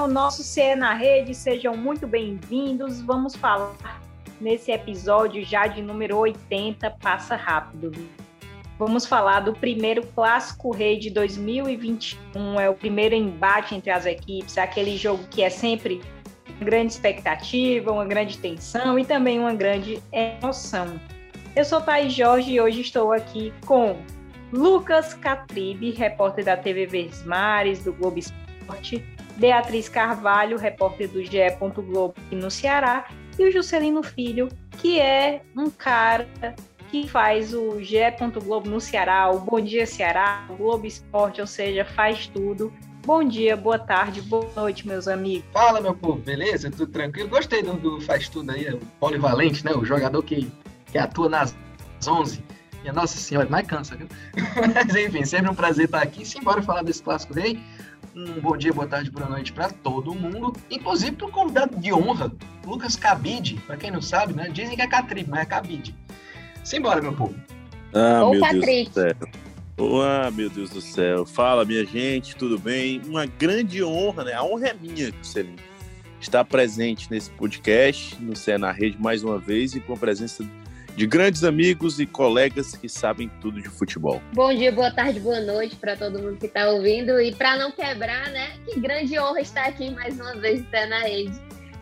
Que acompanham o nosso CE na Rede, sejam muito bem-vindos. Vamos falar nesse episódio já de número 80, passa rápido. Vamos falar do primeiro Clássico Rei de 2021, é o primeiro embate entre as equipes, aquele jogo que é sempre uma grande expectativa, uma grande tensão e também uma grande emoção. Eu sou Thaís Jorge e hoje estou aqui com Lucas Catribe, repórter da TV Verdes Mares, do Globo Esporte, Beatriz Carvalho, repórter do GE. Globo no Ceará, e o Juscelino Filho, que é um cara que faz o GE. Globo no Ceará, o Bom Dia Ceará, o Globo Esporte, ou seja, faz tudo. Bom dia, boa tarde, boa noite, meus amigos. Fala, meu povo, beleza? Tudo tranquilo? Gostei do, do faz tudo aí, o polivalente, né? O jogador que, que atua nas 11. Minha Nossa Senhora, mais cansa, viu? Mas enfim, sempre um prazer estar aqui. Simbora falar desse clássico rei um bom dia, boa tarde, boa noite para todo mundo, inclusive para o convidado de honra, Lucas Cabide. Para quem não sabe, né? Dizem que é Catribe, mas é Cabide. Simbora, meu povo. Ah, Ou meu Patrick. Deus do céu. Ah, meu Deus do céu. Fala, minha gente, tudo bem? Uma grande honra, né? A honra é minha, Celino, estar presente nesse podcast, no Cé na Rede, mais uma vez, e com a presença de grandes amigos e colegas que sabem tudo de futebol. Bom dia, boa tarde, boa noite para todo mundo que está ouvindo. E para não quebrar, né? Que grande honra estar aqui mais uma vez tá na rede.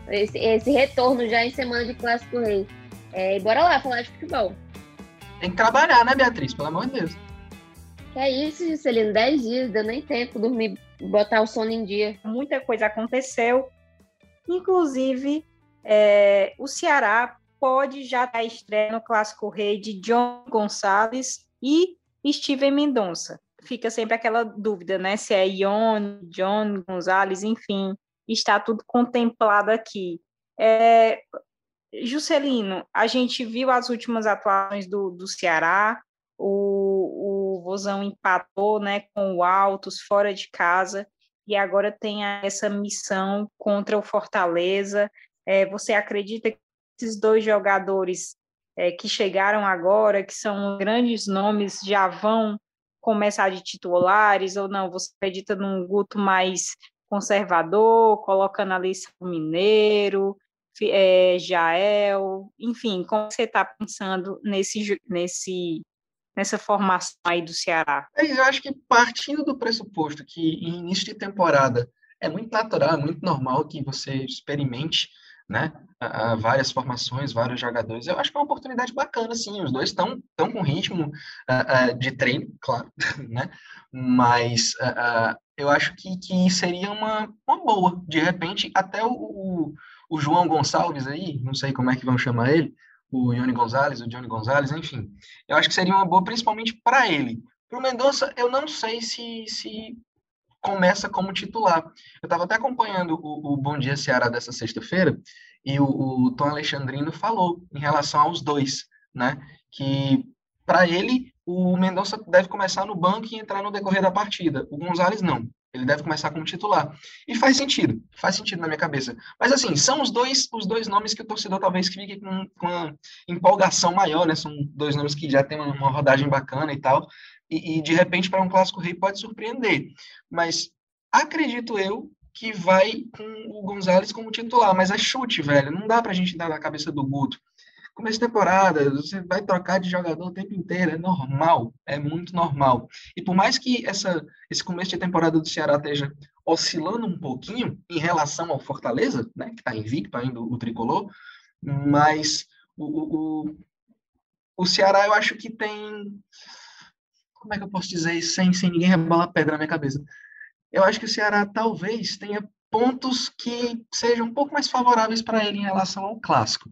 Esse, esse, retorno já em semana de Clássico Rei. É, e bora lá falar de futebol. Tem que trabalhar, né, Beatriz? Pelo amor de Deus. Que é isso, Juscelino? Dez dias, deu nem tempo dormir, botar o sono em dia. Muita coisa aconteceu. Inclusive, é, o Ceará pode já estar estreia no Clássico Rei de John Gonçalves e Steven Mendonça. Fica sempre aquela dúvida, né? Se é Ion, John Gonzalez, enfim, está tudo contemplado aqui. É, Juscelino, a gente viu as últimas atuações do, do Ceará, o, o Vozão empatou né, com o Altos fora de casa, e agora tem essa missão contra o Fortaleza. É, você acredita que esses dois jogadores é, que chegaram agora, que são grandes nomes, já vão começar de titulares ou não? Você acredita num Guto mais conservador, colocando ali o Mineiro, é, Jael, enfim, como você está pensando nesse, nesse, nessa formação aí do Ceará? É, eu acho que partindo do pressuposto que em início de temporada é muito natural, é muito normal que você experimente né? A, a várias formações, vários jogadores. Eu acho que é uma oportunidade bacana, sim. Os dois estão tão com ritmo uh, uh, de treino, claro, né? Mas uh, eu acho que, que seria uma, uma boa. De repente, até o, o, o, João Gonçalves aí, não sei como é que vão chamar ele, o Ione Gonzalez, o Johnny Gonzalez, enfim. Eu acho que seria uma boa, principalmente para ele. Para o Mendonça, eu não sei se, se começa como titular. Eu estava até acompanhando o, o, Bom Dia Ceará dessa sexta-feira e o, o, Tom Alexandrino falou em relação aos dois, né? Que para ele o Mendonça deve começar no banco e entrar no decorrer da partida. O Gonzalez não. Ele deve começar como titular. E faz sentido, faz sentido na minha cabeça. Mas assim, são os dois os dois nomes que o torcedor talvez fique com, com uma empolgação maior, né? São dois nomes que já tem uma, uma rodagem bacana e tal e, e de repente para um clássico rei pode surpreender. Mas acredito eu que vai com o Gonzalez como titular, mas é chute, velho. Não dá para a gente dar na cabeça do Guto. Começo de temporada, você vai trocar de jogador o tempo inteiro, é normal, é muito normal. E por mais que essa, esse começo de temporada do Ceará esteja oscilando um pouquinho em relação ao Fortaleza, né, que está invicto ainda o tricolor, mas o, o, o Ceará eu acho que tem como é que eu posso dizer isso sem, sem ninguém rebolar pedra na minha cabeça? Eu acho que o Ceará talvez tenha pontos que sejam um pouco mais favoráveis para ele em relação ao clássico.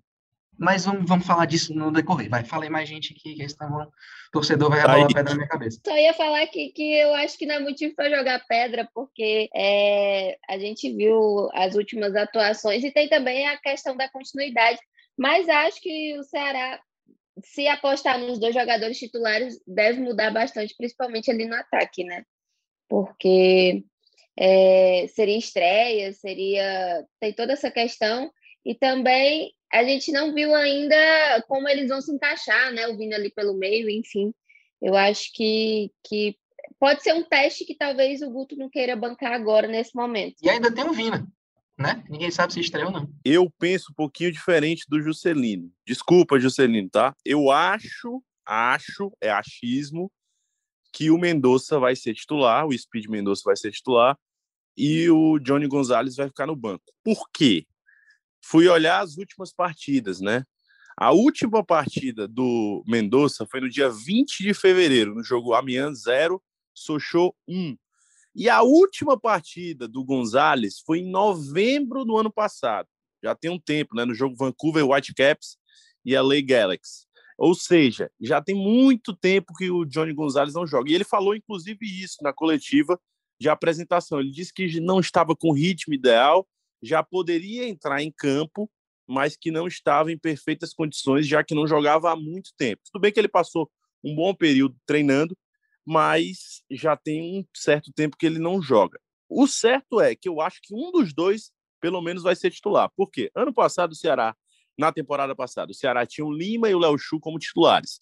mas vamos, vamos falar disso no decorrer. Vai, falei mais gente aqui, que senão o torcedor vai rebolar pedra na minha cabeça. Só ia falar que, que eu acho que não é motivo para jogar pedra, porque é, a gente viu as últimas atuações e tem também a questão da continuidade. Mas acho que o Ceará, se apostar nos dois jogadores titulares, deve mudar bastante, principalmente ali no ataque, né? Porque é, seria estreia, seria. Tem toda essa questão. E também a gente não viu ainda como eles vão se encaixar, né? O Vini ali pelo meio, enfim. Eu acho que, que pode ser um teste que talvez o Guto não queira bancar agora, nesse momento. E ainda tem o Vina, né? Ninguém sabe se estreia ou não. Eu penso um pouquinho diferente do Juscelino. Desculpa, Juscelino, tá? Eu acho, acho, é achismo, que o Mendonça vai ser titular, o Speed Mendonça vai ser titular, e o Johnny Gonzalez vai ficar no banco. Por quê? fui olhar as últimas partidas, né? A última partida do Mendonça foi no dia 20 de fevereiro, no jogo Amiens 0, Sochô 1. E a última partida do Gonzalez foi em novembro do ano passado. Já tem um tempo, né? No jogo Vancouver Whitecaps e LA Galaxy. Ou seja, já tem muito tempo que o Johnny Gonzalez não joga. E ele falou, inclusive, isso na coletiva de apresentação. Ele disse que não estava com o ritmo ideal, já poderia entrar em campo, mas que não estava em perfeitas condições, já que não jogava há muito tempo. Tudo bem que ele passou um bom período treinando, mas já tem um certo tempo que ele não joga. O certo é que eu acho que um dos dois, pelo menos, vai ser titular. Por quê? Ano passado, o Ceará, na temporada passada, o Ceará tinha o Lima e o Léo Chu como titulares.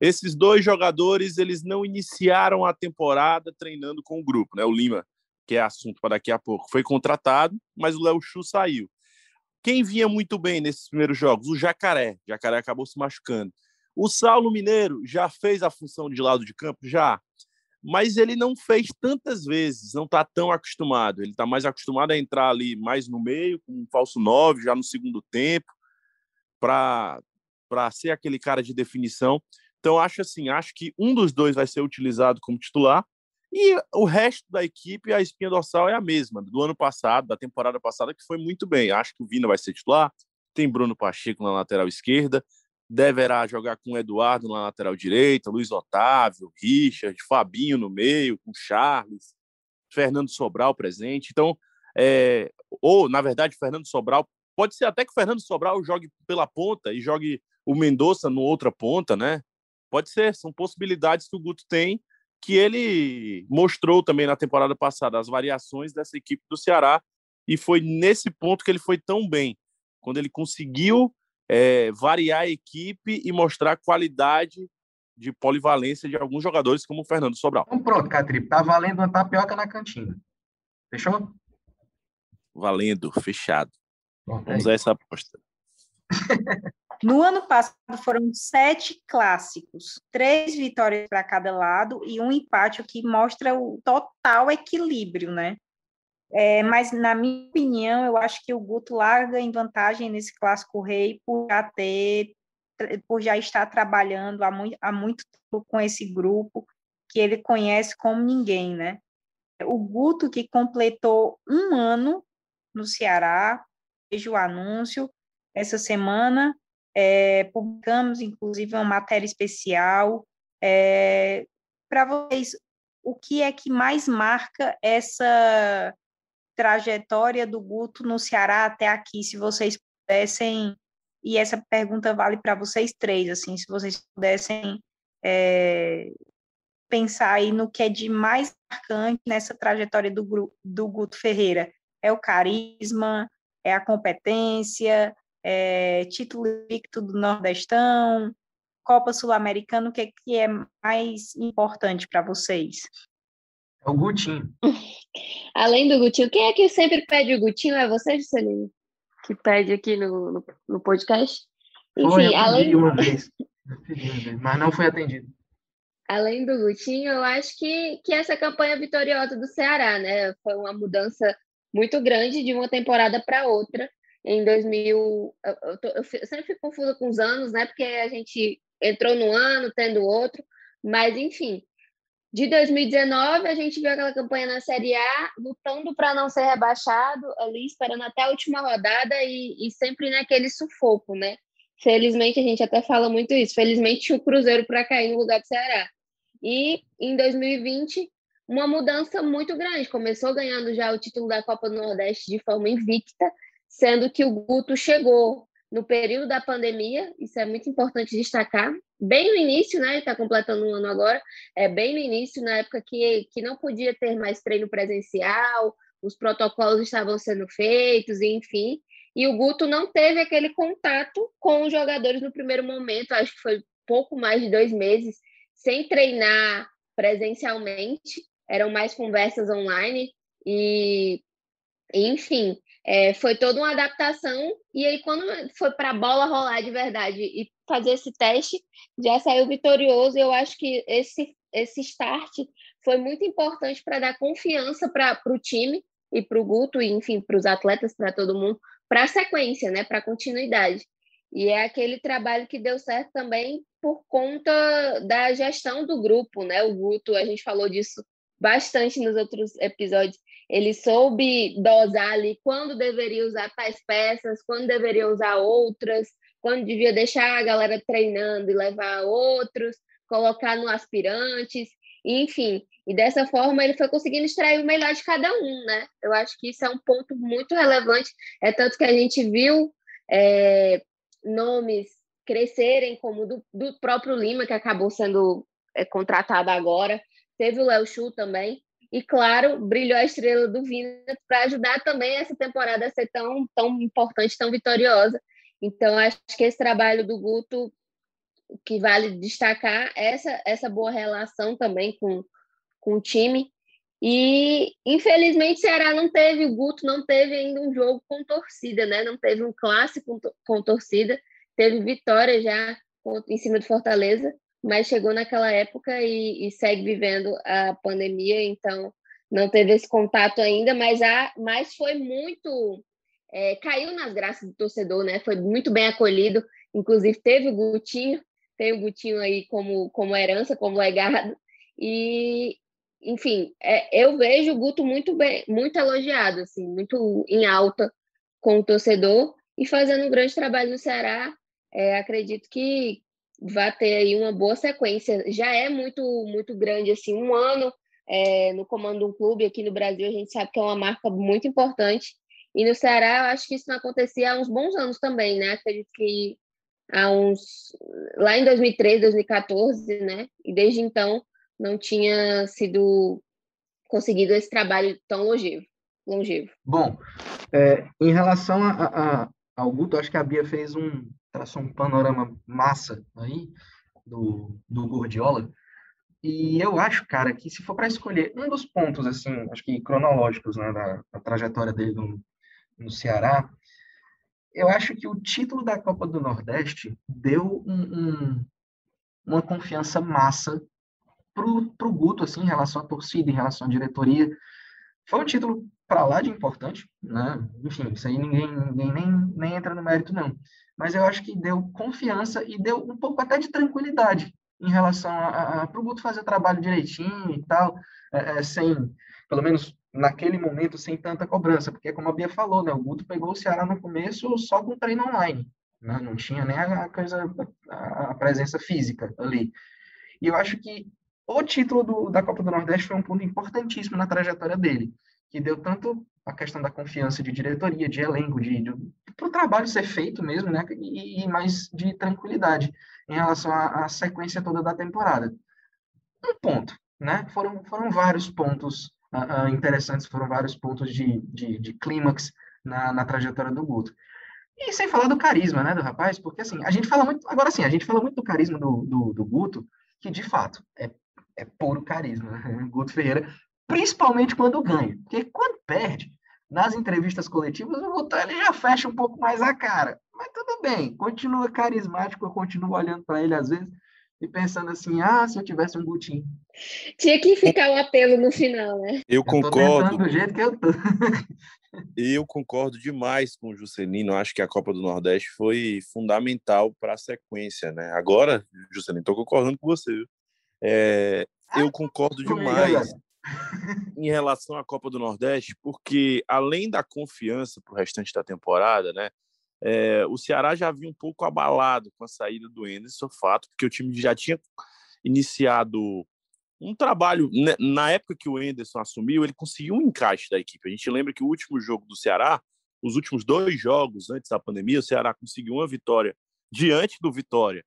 Esses dois jogadores, eles não iniciaram a temporada treinando com o grupo, né? O Lima que é assunto para daqui a pouco, foi contratado, mas o Léo Chu saiu. Quem vinha muito bem nesses primeiros jogos? O Jacaré. O Jacaré acabou se machucando. O Saulo Mineiro já fez a função de lado de campo? Já. Mas ele não fez tantas vezes, não está tão acostumado. Ele está mais acostumado a entrar ali mais no meio, com um falso 9, já no segundo tempo, para ser aquele cara de definição. Então, acho assim, acho que um dos dois vai ser utilizado como titular e o resto da equipe, a espinha dorsal é a mesma, do ano passado, da temporada passada, que foi muito bem. Acho que o Vina vai ser titular, tem Bruno Pacheco na lateral esquerda, deverá jogar com o Eduardo na lateral direita, Luiz Otávio, Richard, Fabinho no meio, com Charles, Fernando Sobral presente. Então, é, ou, na verdade, Fernando Sobral, pode ser até que o Fernando Sobral jogue pela ponta e jogue o Mendonça no outra ponta, né? Pode ser, são possibilidades que o Guto tem que ele mostrou também na temporada passada as variações dessa equipe do Ceará e foi nesse ponto que ele foi tão bem, quando ele conseguiu é, variar a equipe e mostrar qualidade de polivalência de alguns jogadores, como o Fernando Sobral. Então pronto, Catripe, tá valendo uma tapioca na cantina. Fechou? Valendo, fechado. Bom, Vamos usar essa aposta. No ano passado foram sete clássicos, três vitórias para cada lado e um empate, o que mostra o total equilíbrio, né? É, mas, na minha opinião, eu acho que o Guto larga em vantagem nesse clássico rei por já ter, por já estar trabalhando há muito, há muito tempo com esse grupo que ele conhece como ninguém, né? O Guto que completou um ano no Ceará, vejo o anúncio essa semana, é, publicamos, inclusive, uma matéria especial é, para vocês. O que é que mais marca essa trajetória do Guto no Ceará até aqui? Se vocês pudessem, e essa pergunta vale para vocês três, assim, se vocês pudessem é, pensar aí no que é de mais marcante nessa trajetória do, do Guto Ferreira. É o carisma, é a competência, é, título invicto do Nordestão, Copa Sul-Americana, o que é, que é mais importante para vocês? É o Gutinho. Além do Gutinho, quem é que sempre pede o Gutinho? É você, Juscelino? Que pede aqui no, no, no podcast? Enfim, foi, eu além... uma vez, mas não foi atendido. Além do Gutinho, eu acho que, que essa campanha vitoriosa do Ceará, né? Foi uma mudança muito grande de uma temporada para outra em 2000. Eu, tô, eu, sempre fico confusa com os anos, né? Porque a gente entrou no ano, tendo outro, mas enfim. De 2019, a gente viu aquela campanha na Série A, lutando para não ser rebaixado, ali esperando até a última rodada e, e sempre naquele sufoco, né? Felizmente, a gente até fala muito isso. Felizmente, o Cruzeiro para cair no lugar do Ceará. E em 2020, uma mudança muito grande. Começou ganhando já o título da Copa do Nordeste de forma invicta, sendo que o Guto chegou no período da pandemia, isso é muito importante destacar, bem no início, né? Ele está completando um ano agora, é bem no início, na época que, que não podia ter mais treino presencial, os protocolos estavam sendo feitos, enfim. E o Guto não teve aquele contato com os jogadores no primeiro momento, acho que foi pouco mais de dois meses, sem treinar presencialmente, eram mais conversas online, e enfim, é, foi toda uma adaptação. E aí, quando foi para a bola rolar de verdade e fazer esse teste, já saiu vitorioso. Eu acho que esse, esse start foi muito importante para dar confiança para o time e para o Guto, e enfim, para os atletas, para todo mundo, para a sequência, né, para a continuidade. E é aquele trabalho que deu certo também por conta da gestão do grupo, né? O Guto, a gente falou disso bastante nos outros episódios, ele soube dosar ali quando deveria usar tais peças, quando deveria usar outras, quando devia deixar a galera treinando e levar outros, colocar no aspirantes, enfim. E dessa forma ele foi conseguindo extrair o melhor de cada um, né? Eu acho que isso é um ponto muito relevante. É tanto que a gente viu é, nomes crescerem, como do, do próprio Lima, que acabou sendo é, contratado agora. Teve o Léo Chu também, e, claro, brilhou a estrela do Vina para ajudar também essa temporada a ser tão, tão importante, tão vitoriosa. Então, acho que esse trabalho do Guto, que vale destacar, essa, essa boa relação também com, com o time. E, infelizmente, Ceará não teve, o Guto não teve ainda um jogo com torcida, né? Não teve um clássico com torcida. Teve vitória já em cima do Fortaleza, mas chegou naquela época e, e, segue vivendo a pandemia, então não teve esse contato ainda, mas, a, mas foi muito. É, caiu nas graças do torcedor, né? Foi muito bem acolhido. Inclusive, teve o Gutinho, tem o Gutinho aí como, como herança, como legado. E, enfim, é, eu vejo o Guto muito bem, muito elogiado, assim, muito em alta com o torcedor e fazendo um grande trabalho no Ceará. É, acredito que, vai ter aí uma boa sequência. Já é muito, muito grande, assim, um ano é, no comando de um clube aqui no Brasil, a gente sabe que é uma marca muito importante. E no Ceará, eu acho que isso não acontecia há uns bons anos também, né? Acredito que há uns. lá em 2013, 2014, né? E desde então não tinha sido conseguido esse trabalho tão longevo. longevo. Bom, é, em relação a, a, ao Guto, acho que a Bia fez um, traçou um panorama massa aí do, do Gordiola. E eu acho, cara, que se for para escolher um dos pontos, assim, acho que cronológicos, né, da, da trajetória dele no, no Ceará, eu acho que o título da Copa do Nordeste deu um, um, uma confiança massa pro, pro Guto, assim, em relação à torcida, em relação à diretoria. Foi um título para lá de importante, né? Enfim, isso aí ninguém, ninguém nem, nem entra no mérito, não mas eu acho que deu confiança e deu um pouco até de tranquilidade em relação a, para o Guto fazer o trabalho direitinho e tal, é, é, sem, pelo menos naquele momento, sem tanta cobrança, porque como a Bia falou, né, o Guto pegou o Ceará no começo só com treino online, né, não tinha nem a, coisa, a, presença física ali. E eu acho que o título do, da Copa do Nordeste foi um ponto importantíssimo na trajetória dele, que deu tanto a questão da confiança de diretoria, de elenco, de, de para o trabalho ser feito mesmo, né? E, e, mais de tranquilidade em relação à, à, sequência toda da temporada. Um ponto, né? Foram, foram vários pontos uh, uh, interessantes, foram vários pontos de, de, de clímax na, na trajetória do Guto. E sem falar do carisma, né, do rapaz, porque assim, a gente fala muito, agora sim, a gente fala muito do carisma do, do, do Guto, que de fato é, é puro carisma, né? Guto Ferreira, principalmente quando ganha, porque quando perde, nas entrevistas coletivas, o Guto ele já fecha um pouco mais a cara. Mas tudo bem, continua carismático, eu continuo olhando para ele às vezes e pensando assim, ah, se eu tivesse um Gutinho. Tinha que ficar o um apelo no final, né? Eu, eu concordo. do jeito que eu tô. eu concordo demais com o Juscelino. Acho que a Copa do Nordeste foi fundamental para a sequência, né? Agora, Juscelino, estou concordando com você. É, eu concordo demais em relação à Copa do Nordeste, porque além da confiança para o restante da temporada, né? É, o Ceará já havia um pouco abalado com a saída do Enderson, fato, porque o time já tinha iniciado um trabalho. Né, na época que o Enderson assumiu, ele conseguiu um encaixe da equipe. A gente lembra que o último jogo do Ceará, os últimos dois jogos antes da pandemia, o Ceará conseguiu uma vitória diante do Vitória,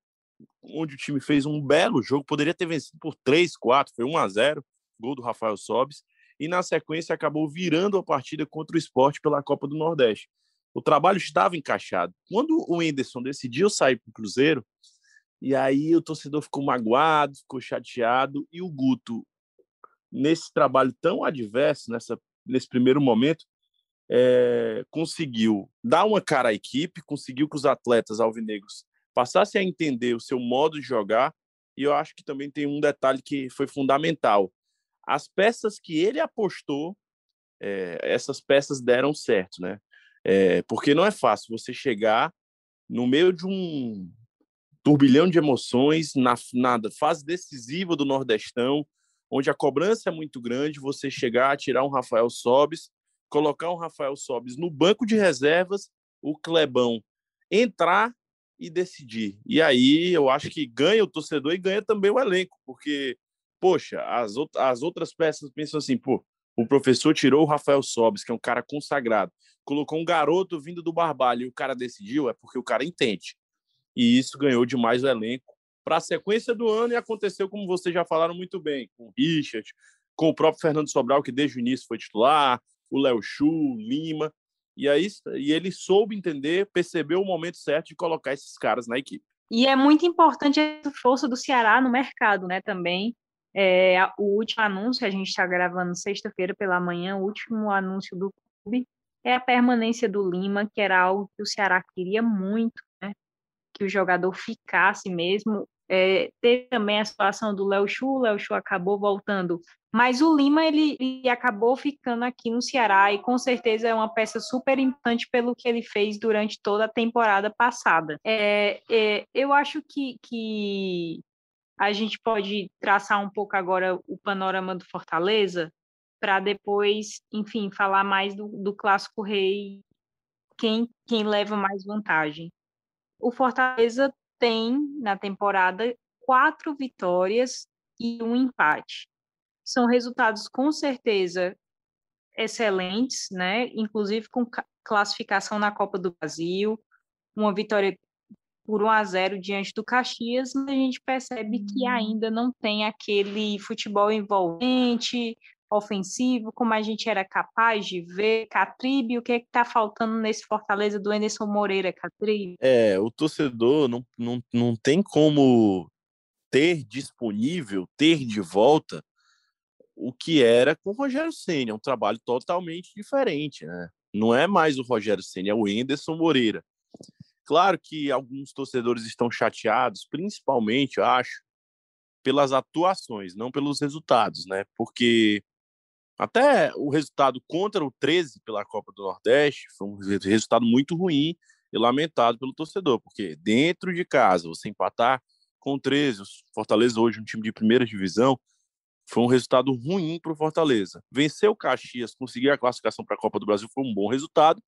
onde o time fez um belo jogo, poderia ter vencido por 3, 4, foi 1 a 0 gol do Rafael Sobis, e na sequência acabou virando a partida contra o esporte pela Copa do Nordeste. O trabalho estava encaixado. Quando o Enderson decidiu sair para o Cruzeiro, e aí o torcedor ficou magoado, ficou chateado, e o Guto, nesse trabalho tão adverso, nessa, nesse primeiro momento, é, conseguiu dar uma cara à equipe, conseguiu que os atletas alvinegros passassem a entender o seu modo de jogar, e eu acho que também tem um detalhe que foi fundamental. As peças que ele apostou, é, essas peças deram certo, né? É, porque não é fácil você chegar no meio de um turbilhão de emoções, na, na fase decisiva do Nordestão, onde a cobrança é muito grande, você chegar tirar um Rafael Sobes, colocar um Rafael Sobes no banco de reservas, o Clebão entrar e decidir. E aí eu acho que ganha o torcedor e ganha também o elenco, porque, poxa, as, as outras peças pensam assim, pô, o professor tirou o Rafael Sobes, que é um cara consagrado, colocou um garoto vindo do Barbalho e o cara decidiu, é porque o cara entende. E isso ganhou demais o elenco para a sequência do ano e aconteceu como vocês já falaram muito bem, com o Richard, com o próprio Fernando Sobral, que desde o início foi titular, o Léo Chu, Lima. E aí e ele soube entender, percebeu o momento certo de colocar esses caras na equipe. E é muito importante a força do Ceará no mercado, né, também. É, o último anúncio, a gente está gravando sexta-feira pela manhã, o último anúncio do clube é a permanência do Lima, que era algo que o Ceará queria muito, né? que o jogador ficasse mesmo. É, teve também a situação do Léo Chu, o Léo Chu acabou voltando, mas o Lima ele, ele, acabou ficando aqui no Ceará e com certeza é uma peça super importante pelo que ele fez durante toda a temporada passada. É, é, eu acho que, que a gente pode traçar um pouco agora o panorama do Fortaleza, para depois, enfim, falar mais do, do clássico rei, quem, quem leva mais vantagem. O Fortaleza tem na temporada quatro vitórias e um empate. São resultados com certeza excelentes, né? Inclusive com classificação na Copa do Brasil, uma vitória por 1 a 0 diante do Caxias, mas a gente percebe que uhum. ainda não tem aquele futebol envolvente, ofensivo, como a gente era capaz de ver. Catribe, o que é está faltando nesse Fortaleza do Anderson Moreira, Catribe? É, o torcedor não, não, não tem como ter disponível, ter de volta o que era com o Rogério Senna, é um trabalho totalmente diferente, né? Não é mais o Rogério Senna, é o Anderson Moreira. Claro que alguns torcedores estão chateados, principalmente, eu acho, pelas atuações, não pelos resultados, né? Porque até o resultado contra o 13 pela Copa do Nordeste foi um resultado muito ruim e lamentado pelo torcedor, porque dentro de casa, você empatar com o 13, o Fortaleza hoje um time de primeira divisão, foi um resultado ruim para o Fortaleza. Vencer o Caxias, conseguir a classificação para a Copa do Brasil foi um bom resultado,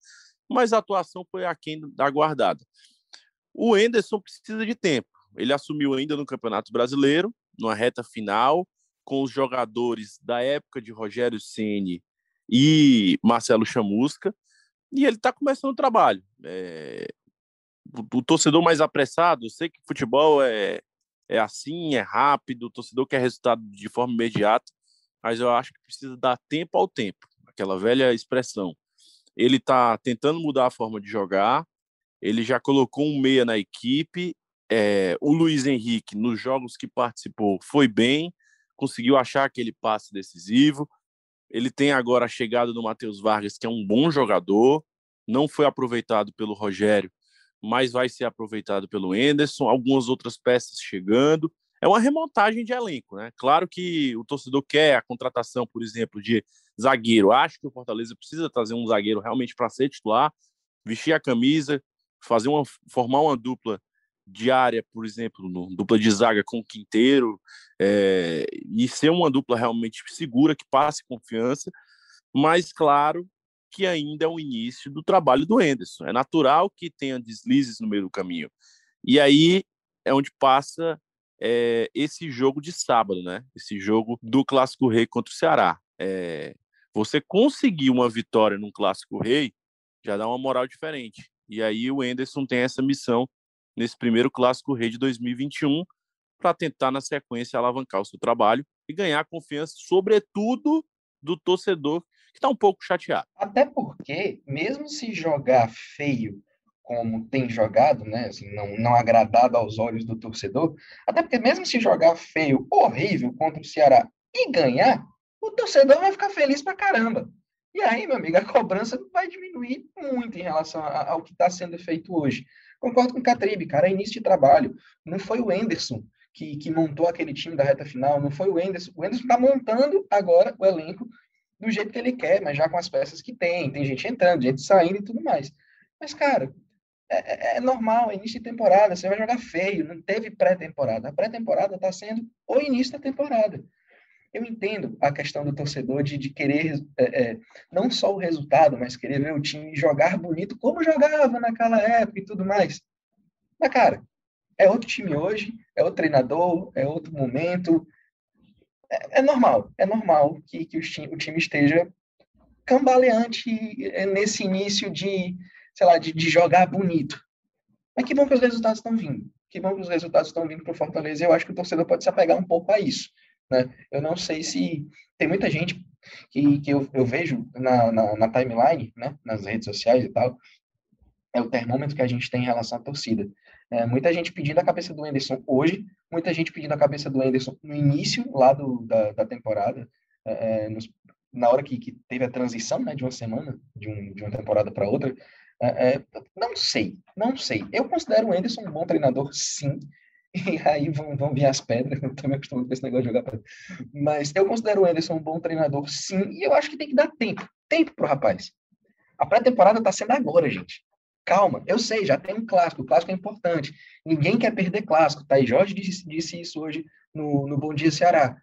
mas a atuação foi aquém da aguardada. O Enderson precisa de tempo. Ele assumiu ainda no Campeonato Brasileiro, numa reta final, com os jogadores da época de Rogério Ceni e Marcelo Chamusca, e ele está começando o trabalho. É... O, o, torcedor mais apressado, eu sei que futebol é, é assim, é rápido, o torcedor quer resultado de forma imediata, mas eu acho que precisa dar tempo ao tempo, aquela velha expressão. Ele está tentando mudar a forma de jogar, ele já colocou um meia na equipe, é, o Luiz Henrique, nos jogos que participou, foi bem, conseguiu achar aquele passe decisivo. Ele tem agora a chegada do Matheus Vargas, que é um bom jogador, não foi aproveitado pelo Rogério, mas vai ser aproveitado pelo Enderson, algumas outras peças chegando. É uma remontagem de elenco, né? Claro que o torcedor quer a contratação, por exemplo, de zagueiro. Acho que o Fortaleza precisa trazer um zagueiro realmente para ser titular, vestir a camisa, fazer uma formar uma dupla diária, por exemplo, no, dupla de zaga com o Quinteiro, é, e ser uma dupla realmente segura, que passe confiança, mas, claro, que ainda é o início do trabalho do Enderson. É natural que tenha deslizes no meio do caminho. E aí é onde passa é, esse jogo de sábado, né? Esse jogo do Clássico Rei contra o Ceará. É, você conseguir uma vitória num Clássico Rei já dá uma moral diferente. E aí o Enderson tem essa missão nesse primeiro Clássico Rei de 2021 para tentar, na sequência, alavancar o seu trabalho e ganhar confiança, sobretudo do torcedor que está um pouco chateado. Até porque, mesmo se jogar feio como tem jogado, né, assim, não, não agradado aos olhos do torcedor, até porque mesmo se jogar feio, horrível contra o Ceará e ganhar, o torcedor vai ficar feliz pra caramba. E aí, meu amigo, a cobrança vai diminuir muito em relação ao que está sendo feito hoje. Concordo com o Catribe, cara, é início de trabalho. Não foi o Enderson que, que montou aquele time da reta final, não foi o Enderson. O Enderson está montando agora o elenco do jeito que ele quer, mas já com as peças que tem. Tem gente entrando, gente saindo e tudo mais. Mas, cara, é, é, é, normal, é início de temporada, você vai jogar feio, não teve pré-temporada. A pré-temporada está sendo o início da temporada. Eu entendo a questão do torcedor de, de querer é, é, não só o resultado, mas querer ver o time jogar bonito como jogava naquela época e tudo mais. Mas, cara, é outro time hoje, é outro treinador, é outro momento. É, é normal, é normal que, que o, time, o time esteja cambaleante nesse início de, sei lá, de, de jogar bonito. Mas que bom que os resultados estão vindo. Que bom que os resultados estão vindo para o Fortaleza. Eu acho que o torcedor pode se apegar um pouco a isso. Né? Eu não sei se. Tem muita gente que, que eu, eu vejo na, na, na, timeline, né? nas redes sociais e tal. É o termômetro que a gente tem em relação à torcida. É, muita gente pedindo a cabeça do Anderson hoje, muita gente pedindo a cabeça do Anderson no início lá do, da, da temporada, é, é nos, na hora que, que, teve a transição né, de uma semana, de, um, de uma temporada para outra. É, é, não sei, não sei. Eu considero o Anderson um bom treinador, sim. E aí vão, vão vir as pedras, eu tô me acostumando com esse negócio de jogar pedra. Mas eu considero o Anderson um bom treinador, sim, e eu acho que tem que dar tempo. Tempo pro rapaz. A pré-temporada tá sendo agora, gente. Calma, eu sei, já tem um clássico, o clássico é importante. Ninguém quer perder clássico, tá? E Jorge disse, disse isso hoje no, no Bom Dia Ceará.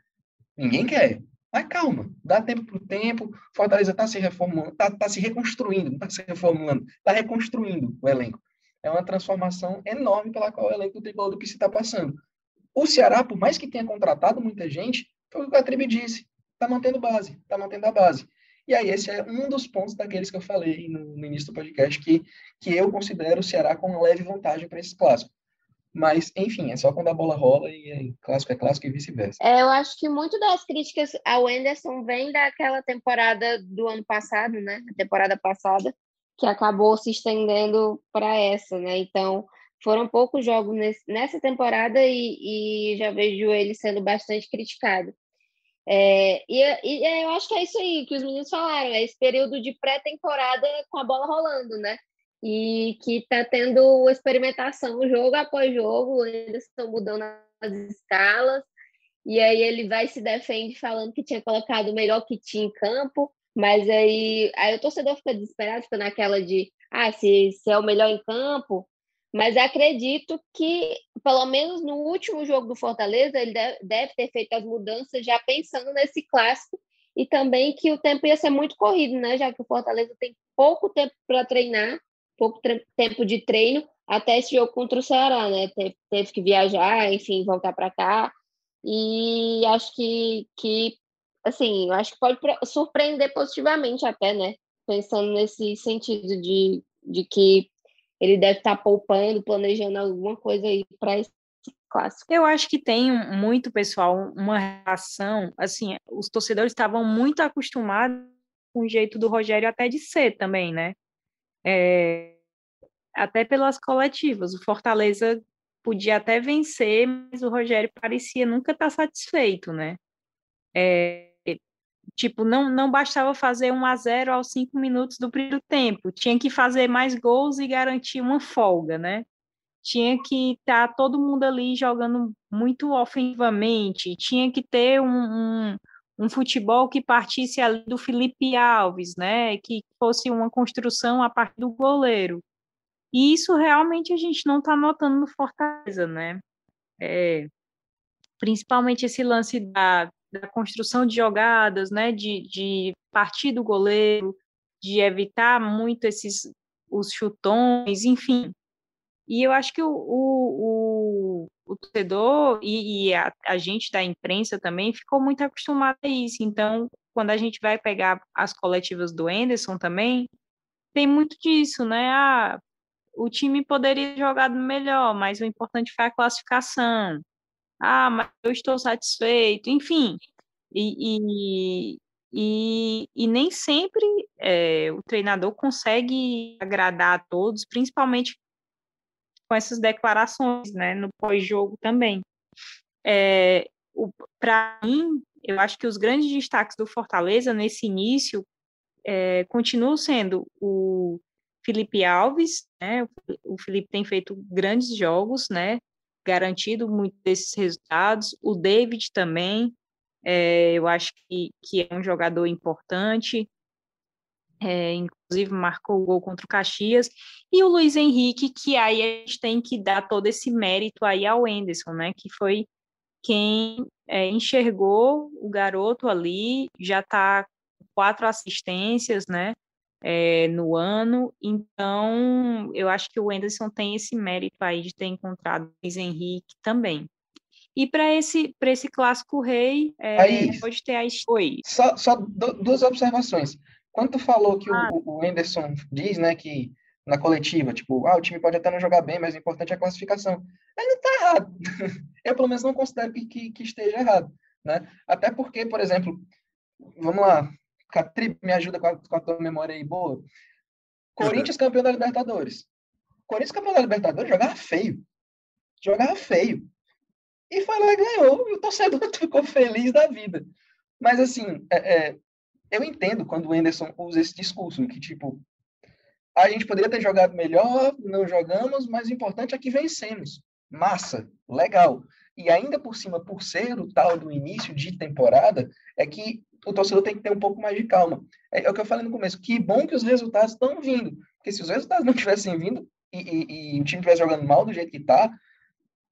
Ninguém quer. Mas calma, dá tempo pro tempo. Fortaleza tá se reformulando, tá, tá se reconstruindo, não tá se reformulando, tá reconstruindo o elenco. É uma transformação enorme pela qual o elenco do Tricolor do está passando. O Ceará, por mais que tenha contratado muita gente, foi o que a Tribe disse, está mantendo base, está mantendo a base. E aí, esse é um dos pontos daqueles que eu falei no, no início do podcast, que, que eu considero o Ceará com leve vantagem para esse clássico. Mas, enfim, é só quando a bola rola e é, clássico é clássico e vice-versa. É, eu acho que muito das críticas ao Anderson vem daquela temporada do ano passado, né? A temporada passada, que acabou se estendendo para essa, né? Então, foram poucos jogos nesse, nessa temporada e, e, já vejo ele sendo bastante criticado. É, e, e, é, eu acho que é isso aí que os meninos falaram, é esse período de pré-temporada com a bola rolando, né? E que está tendo experimentação jogo após jogo, eles estão mudando as escalas, e aí ele vai se defende falando que tinha colocado o melhor que tinha em campo, mas aí, aí o torcedor fica desesperado, fica naquela de, ah, se, se é o melhor em campo. Mas acredito que, pelo menos no último jogo do Fortaleza, ele deve, ter feito as mudanças já pensando nesse clássico e também que o tempo ia ser muito corrido, né? Já que o Fortaleza tem pouco tempo para treinar, pouco tempo de treino até esse jogo contra o Ceará, né? Teve, teve que viajar, enfim, voltar para cá. E acho que, que assim, acho que pode surpreender positivamente até, né? Pensando nesse sentido de, de que ele deve estar tá poupando, planejando alguma coisa aí para esse clássico. Eu acho que tem muito, pessoal, uma relação, assim, os torcedores estavam muito acostumados com o jeito do Rogério até de ser também, né? É, até pelas coletivas. O Fortaleza podia até vencer, mas o Rogério parecia nunca estar satisfeito, né? É, Tipo, não, não bastava fazer 1 a 0 aos cinco minutos do primeiro tempo, tinha que fazer mais gols e garantir uma folga, né? Tinha que estar tá todo mundo ali jogando muito ofensivamente, tinha que ter um, um, um futebol que partisse ali do Felipe Alves, né? Que fosse uma construção a partir do goleiro. E isso realmente a gente não está notando no Fortaleza, né? É, principalmente esse lance da, da construção de jogadas, né, de, de partir do goleiro, de evitar muito esses os chutões, enfim. E eu acho que o, o, o, o torcedor e, e a, a, gente da imprensa também ficou muito acostumado a isso. Então, quando a gente vai pegar as coletivas do Anderson também, tem muito disso, né? Ah, o time poderia ter jogado melhor, mas o importante foi a classificação. Ah, mas eu estou satisfeito, enfim. E, e, e, e nem sempre é, o treinador consegue agradar a todos, principalmente com essas declarações, né, no pós-jogo também. É, Para mim, eu acho que os grandes destaques do Fortaleza nesse início é, continuam sendo o Felipe Alves, né, o Felipe tem feito grandes jogos, né, garantido muitos desses resultados, o David também, é, eu acho que, que é um jogador importante, é, inclusive marcou o gol contra o Caxias, e o Luiz Henrique, que aí a gente tem que dar todo esse mérito aí ao Enderson, né, que foi quem é, enxergou o garoto ali, já está com quatro assistências, né, é, no ano, então eu acho que o Enderson tem esse mérito aí de ter encontrado o Luiz Henrique também. E para esse, esse clássico rei, é, Aí, pode ter a Oi. Só, só duas observações. Quando tu falou que ah. o, o Anderson diz, né, que na coletiva, tipo, ah, o time pode até não jogar bem, mas o importante é a classificação. Ele não está errado. Eu, pelo menos, não considero que, que, que, esteja errado. Né? Até porque, por exemplo, vamos lá, Catri, me ajuda com a, com a tua memória aí boa. Corinthians campeão da Libertadores. Corinthians campeão da Libertadores jogava feio. Jogava feio. E foi lá e ganhou. E o torcedor ficou feliz da vida. Mas, assim, é, é, eu entendo quando o Anderson usa esse discurso, que, tipo, a gente poderia ter jogado melhor, não jogamos, mas o importante é que vencemos. Massa, legal. E ainda por cima, por ser o tal do início de temporada, é que o torcedor tem que ter um pouco mais de calma. É, é o que eu falei no começo. Que bom que os resultados estão vindo. Porque se os resultados não tivessem vindo e, e, e o time estivesse jogando mal do jeito que está,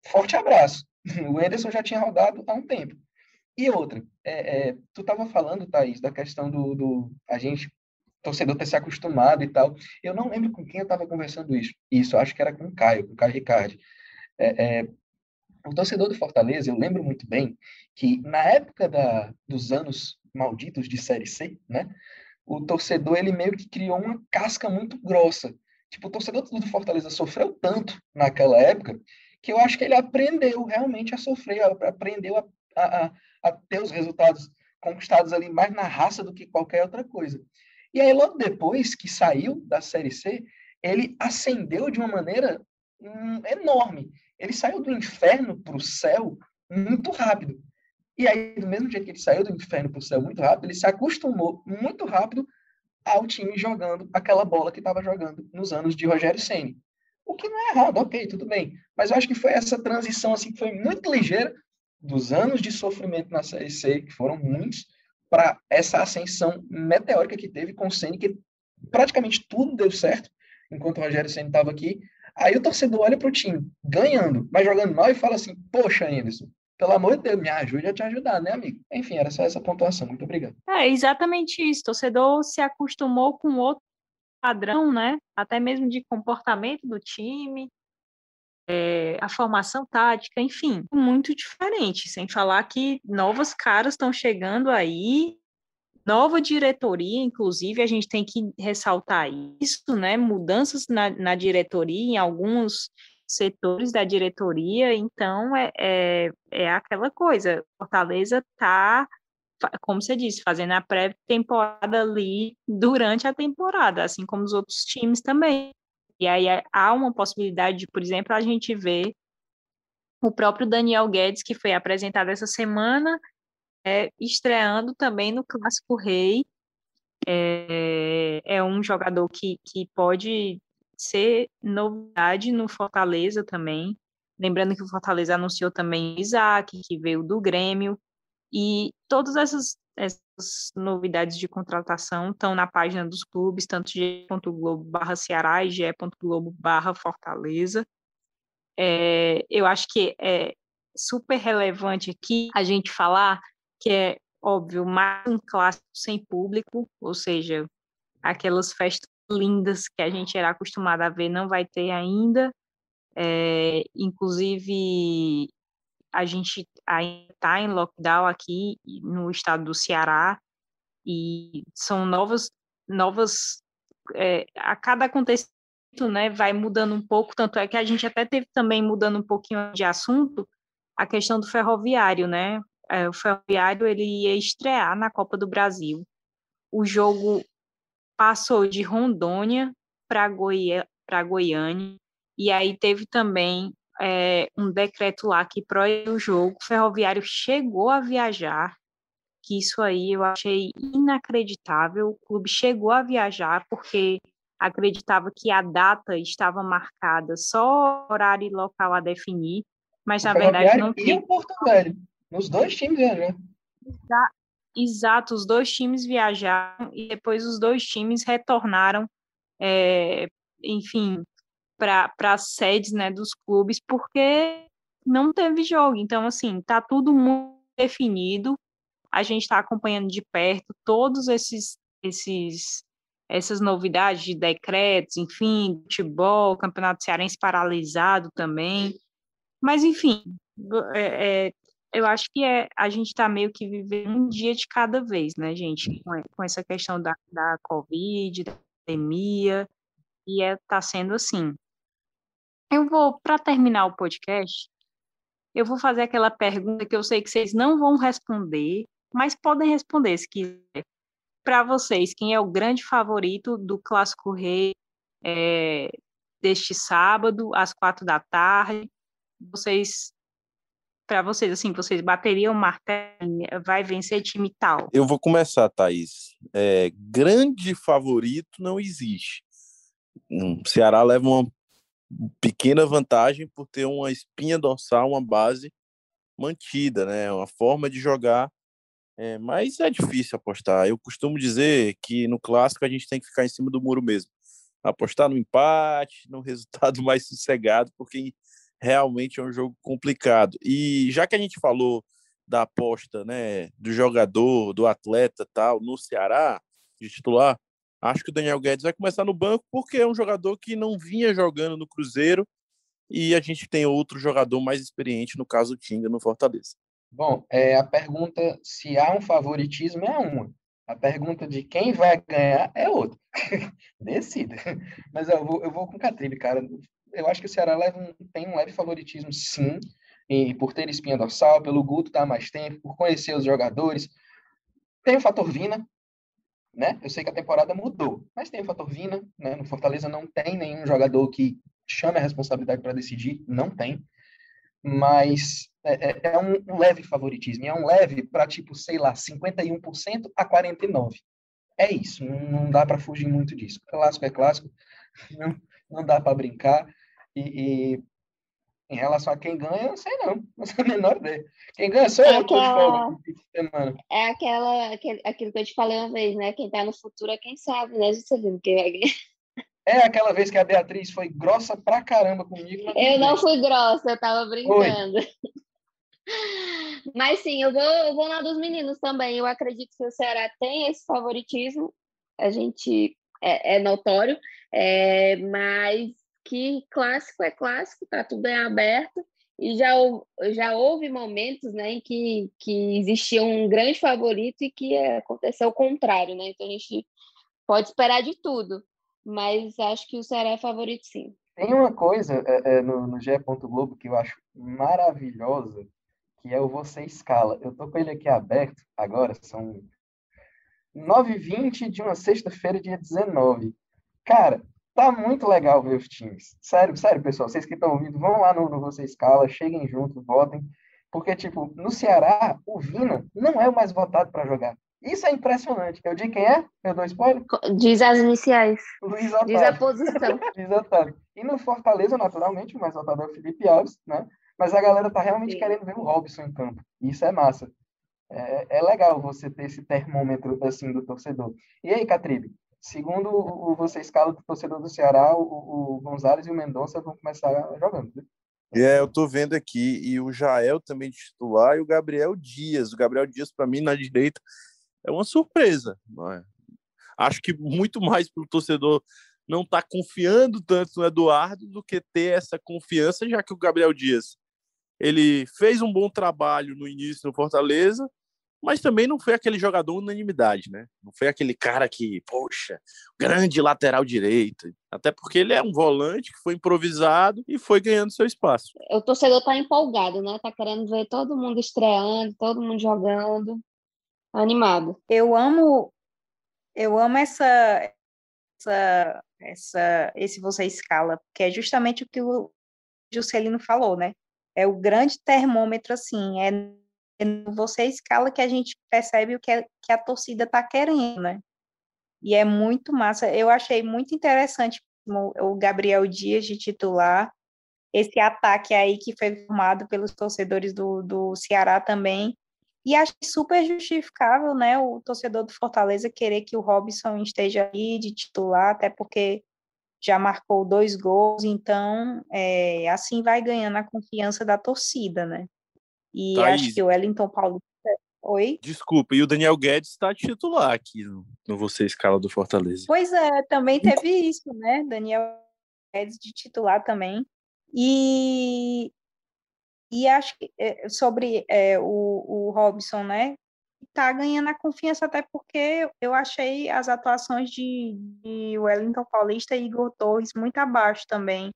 forte abraço. O Ederson já tinha rodado há um tempo. E outra, é, é, tu estava falando, Thaís, da questão do, do, a gente, torcedor ter se acostumado e tal. Eu não lembro com quem eu estava conversando isso. Isso, acho que era com o Caio, com o Caio Ricardi. É, é, o torcedor do Fortaleza, eu lembro muito bem que na época da, dos anos malditos de Série C, né? O torcedor, ele meio que criou uma casca muito grossa. Tipo, o torcedor do Fortaleza sofreu tanto naquela época que eu acho que ele aprendeu realmente a sofrer, aprendeu a, a, a ter os resultados conquistados ali mais na raça do que qualquer outra coisa. E aí, logo depois que saiu da Série C, ele ascendeu de uma maneira hum, enorme. Ele saiu do inferno para o céu muito rápido. E aí, do mesmo jeito que ele saiu do inferno para o céu muito rápido, ele se acostumou muito rápido ao time jogando aquela bola que estava jogando nos anos de Rogério Ceni. O que não é errado, ok, tudo bem. Mas eu acho que foi essa transição assim que foi muito ligeira dos anos de sofrimento na Série C, que foram muitos, para essa ascensão meteórica que teve com o Ceni, que praticamente tudo deu certo enquanto o Rogério Ceni estava aqui. Aí o torcedor olha para o time ganhando, mas jogando mal e fala assim: Poxa, Anderson, pelo amor de Deus, me ajude a te ajudar, né, amigo? Enfim, era só essa pontuação. Muito obrigado. É exatamente isso. O torcedor se acostumou com outro padrão, né? Até mesmo de comportamento do time, é, a formação tática, enfim, muito diferente. Sem falar que novas caras estão chegando aí, nova diretoria, inclusive, a gente tem que ressaltar isso, né? Mudanças na, na diretoria, em alguns setores da diretoria, então é, é, é aquela coisa, Fortaleza está como você disse, fazendo a pré-temporada ali durante a temporada, assim como os outros times também. E aí é, há uma possibilidade de, por exemplo, a gente ver o próprio Daniel Guedes, que foi apresentado essa semana, é, estreando também no Clássico Rei. É, é um jogador que, que pode ser novidade no Fortaleza também. Lembrando que o Fortaleza anunciou também Isaac, que veio do Grêmio. E todas essas, essas novidades de contratação estão na página dos clubes, tanto g.globo barra Ceará e g.globo barra Fortaleza. É, eu acho que é super relevante aqui a gente falar que é, óbvio, mais um clássico sem público, ou seja, aquelas festas lindas que a gente era acostumado a ver, não vai ter ainda. É, inclusive, a gente ainda está em lockdown aqui no estado do Ceará e são novas, novas é, a cada acontecimento, né, vai mudando um pouco, tanto é que a gente até teve também mudando um pouquinho de assunto a questão do ferroviário, né? É, o ferroviário ele ia estrear na Copa do Brasil. O jogo passou de Rondônia para Goiânia, Goiânia, e aí teve também é, um decreto lá que proibiu o jogo. O ferroviário chegou a viajar, que isso aí eu achei inacreditável. O clube chegou a viajar porque acreditava que a data estava marcada só horário e local a definir, mas o na verdade não tem. E o Porto Velho, nos dois times viajaram. Exato, os dois times viajaram e depois os dois times retornaram, é, enfim, para as sedes né, dos clubes, porque não teve jogo. Então, assim, tá tudo muito definido. A gente está acompanhando de perto todos esses, esses essas novidades de decretos, enfim, futebol, campeonato cearense paralisado também. Mas, enfim, é, é, eu acho que é, a gente está meio que vivendo um dia de cada vez, né, gente? Com, com essa questão da, da Covid, da pandemia, e está é, sendo assim. Eu vou, para terminar o podcast, eu vou fazer aquela pergunta que eu sei que vocês não vão responder, mas podem responder se quiser. Para vocês, quem é o grande favorito do Clássico Rei é, deste sábado, às quatro da tarde? Vocês, para vocês, assim, vocês bateriam o martelo, vai vencer time tal? Eu vou começar, Thaís. É, grande favorito não existe. O Ceará leva uma pequena vantagem por ter uma espinha dorsal, uma base mantida, né? Uma forma de jogar. É, mas é difícil apostar. Eu costumo dizer que no clássico a gente tem que ficar em cima do muro mesmo. Apostar no empate, no resultado mais sossegado, porque realmente é um jogo complicado. E já que a gente falou da aposta, né, do jogador, do atleta tal, no Ceará, de titular, Acho que o Daniel Guedes vai começar no banco porque é um jogador que não vinha jogando no Cruzeiro e a gente tem outro jogador mais experiente, no caso o Tinga, no Fortaleza. Bom, é, a pergunta se há um favoritismo é uma. A pergunta de quem vai ganhar é outra. Decida. Mas eu vou, eu vou com o Catribe, cara. Eu acho que o Ceará leva um, tem um leve favoritismo, sim, e por ter espinha dorsal, pelo Guto estar mais tempo, por conhecer os jogadores. Tem o fator Vina, né? Eu sei que a temporada mudou, mas tem o fator Vina, né? No Fortaleza não tem nenhum jogador que chame a responsabilidade para decidir, não tem. Mas é, é, é um leve favoritismo, é um leve para tipo, sei lá, 51% a 49. É isso, não, dá para fugir muito disso. Clássico é clássico, não, não dá para brincar. E, e em relação a quem ganha, eu não sei não. Não sei a menor ideia. Quem ganha sou é eu, aquela... semana. É aquela, aquele, aquilo que eu te falei uma vez, né? Quem tá no futuro é quem sabe, né? Você viu quem vai ganhar. É aquela vez que a Beatriz foi grossa pra caramba comigo. Eu não fui grossa, eu tava brincando. Mas sim, eu vou, eu vou lá dos meninos também. Eu acredito que o Ceará tem esse favoritismo, a gente é, é notório, é, mas que clássico é clássico, tá tudo em aberto, e já, já houve momentos né, em que, que existia um grande favorito e que aconteceu o contrário, né? Então a gente pode esperar de tudo, mas acho que o Ceará é favorito sim. Tem uma coisa é, é, no, no GE. Globo que eu acho maravilhosa, que é o Você Escala. Eu tô com ele aqui aberto agora, são 9h20 de uma sexta-feira, dia 19. Cara, Tá muito legal ver os times. Sério, sério, pessoal. Vocês que estão ouvindo, vão lá no, no Você Escala, cheguem junto, votem. Porque, tipo, no Ceará, o Vina não é o mais votado para jogar. Isso é impressionante. Eu digo quem é? Eu dou spoiler? Diz as iniciais. Luiz Otávio. Diz a posição. Luiz Otávio. E no Fortaleza, naturalmente, o mais votado é o Felipe Alves, né? Mas a galera tá realmente Sim. querendo ver o Robson em campo. E isso é massa. É, é legal você ter esse termômetro, assim, do torcedor. E aí, Catribe? Segundo o, você escala do torcedor do Ceará, o, o Gonzalez e o Mendonça vão começar jogando. Né? É, eu tô vendo aqui, e o Jael também titular, e o Gabriel Dias. O Gabriel Dias, para mim, na direita, é uma surpresa. É? Acho que muito mais para o torcedor não estar tá confiando tanto no Eduardo do que ter essa confiança, já que o Gabriel Dias ele fez um bom trabalho no início no Fortaleza, mas também não foi aquele jogador unanimidade, né? Não foi aquele cara que, poxa, grande lateral direito. Até porque ele é um volante que foi improvisado e foi ganhando seu espaço. O torcedor tá empolgado, né? Tá querendo ver todo mundo estreando, todo mundo jogando, animado. Eu amo, eu amo essa, essa, essa, esse você escala, que é justamente o que o Juscelino falou, né? É o grande termômetro, assim, é você escala que a gente percebe o que, é, que a torcida está querendo, né? E é muito massa. Eu achei muito interessante o Gabriel Dias de titular, esse ataque aí que foi formado pelos torcedores do, do Ceará também. E acho super justificável, né, o torcedor do Fortaleza querer que o Robson esteja aí de titular, até porque já marcou dois gols, então é, assim vai ganhando a confiança da torcida, né? E Thaís. acho que o Wellington Paulista. Oi? Desculpa, e o Daniel Guedes está titular aqui no, no Você Escala do Fortaleza. Pois é, também teve isso, né? Daniel Guedes de titular também. E, e acho que é, sobre é, o, o Robson, né? Tá ganhando a confiança, até porque eu achei as atuações de, de Wellington Paulista e Igor Torres muito abaixo também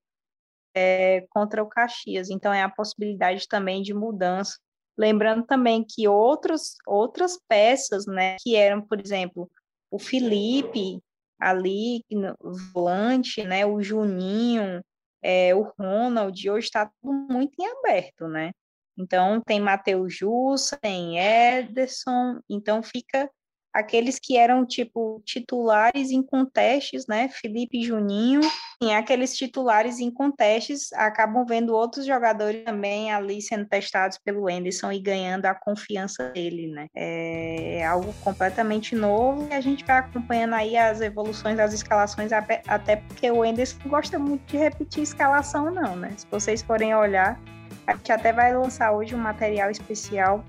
é, contra o Caxias. Então, é a possibilidade também de mudança. Lembrando também que outros, outras peças, né, que eram, por exemplo, o Felipe ali, o volante, né, o Juninho, é, o Ronald, hoje está tudo muito em aberto, né? Então, tem Matheus Jussa, tem Ederson, então fica aqueles que eram tipo titulares em contestes, né? Felipe e Juninho, e aqueles titulares em contestes acabam vendo outros jogadores também ali sendo testados pelo Anderson e ganhando a confiança dele, né? É algo completamente novo e a gente vai acompanhando aí as evoluções das escalações, até porque o Anderson gosta muito de repetir escalação, não, né? Se vocês forem olhar, a gente até vai lançar hoje um material especial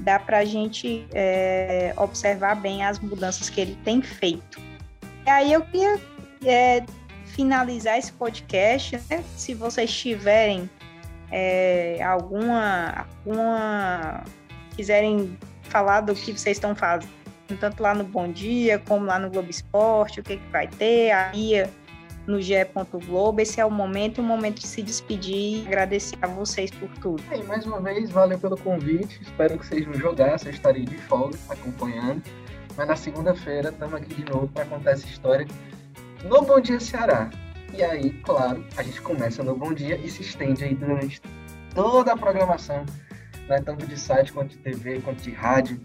dá para a gente é, observar bem as mudanças que ele tem feito. E aí eu queria é, finalizar esse podcast, né? se vocês tiverem é, alguma, alguma, quiserem falar do que vocês estão fazendo, tanto lá no Bom Dia como lá no Globo Esporte, o que, que vai ter, a Ia no GE. Globo. Esse é o momento, o momento de se despedir e agradecer a vocês por tudo. E mais uma vez, valeu pelo convite. Espero que vocês vão jogar, vocês estarem de folga acompanhando. Mas na segunda-feira estamos aqui de novo para contar essa história no Bom Dia Ceará. E aí, claro, a gente começa no Bom Dia e se estende aí durante toda a programação, né, tanto de site quanto de TV, quanto de rádio,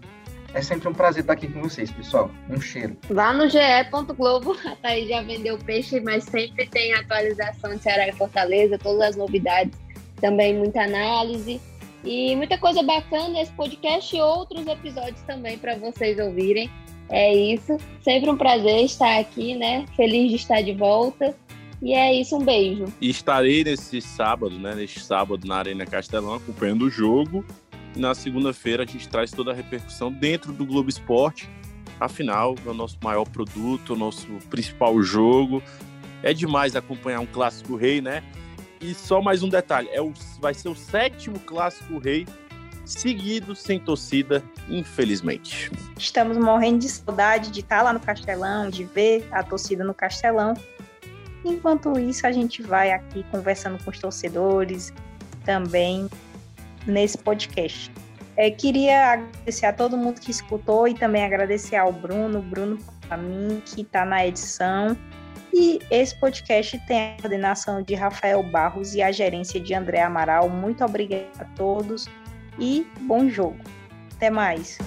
é sempre um prazer estar aqui com vocês, pessoal. Um cheiro. Lá no ge.globo, a Thaís já vendeu peixe, mas sempre tem atualização de Ceará e Fortaleza, todas as novidades, também muita análise e muita coisa bacana esse podcast e outros episódios também para vocês ouvirem. É isso. Sempre um prazer estar aqui, né? Feliz de estar de volta. E é isso, um beijo. E estarei nesse sábado, né? Neste sábado na Arena Castelão, acompanhando o jogo na segunda-feira a gente traz toda a repercussão dentro do Globo Esporte. Afinal, é o nosso maior produto, o nosso principal jogo. É demais acompanhar um clássico rei, né? E só mais um detalhe: é o, vai ser o sétimo clássico rei seguido sem torcida, infelizmente. Estamos morrendo de saudade de estar lá no Castelão, de ver a torcida no Castelão. Enquanto isso, a gente vai aqui conversando com os torcedores, também nesse podcast. É, queria agradecer a todo mundo que escutou e também agradecer ao Bruno, Bruno para mim, que está na edição. E esse podcast tem a coordenação de Rafael Barros e a gerência de André Amaral. Muito obrigada a todos e bom jogo. Até mais.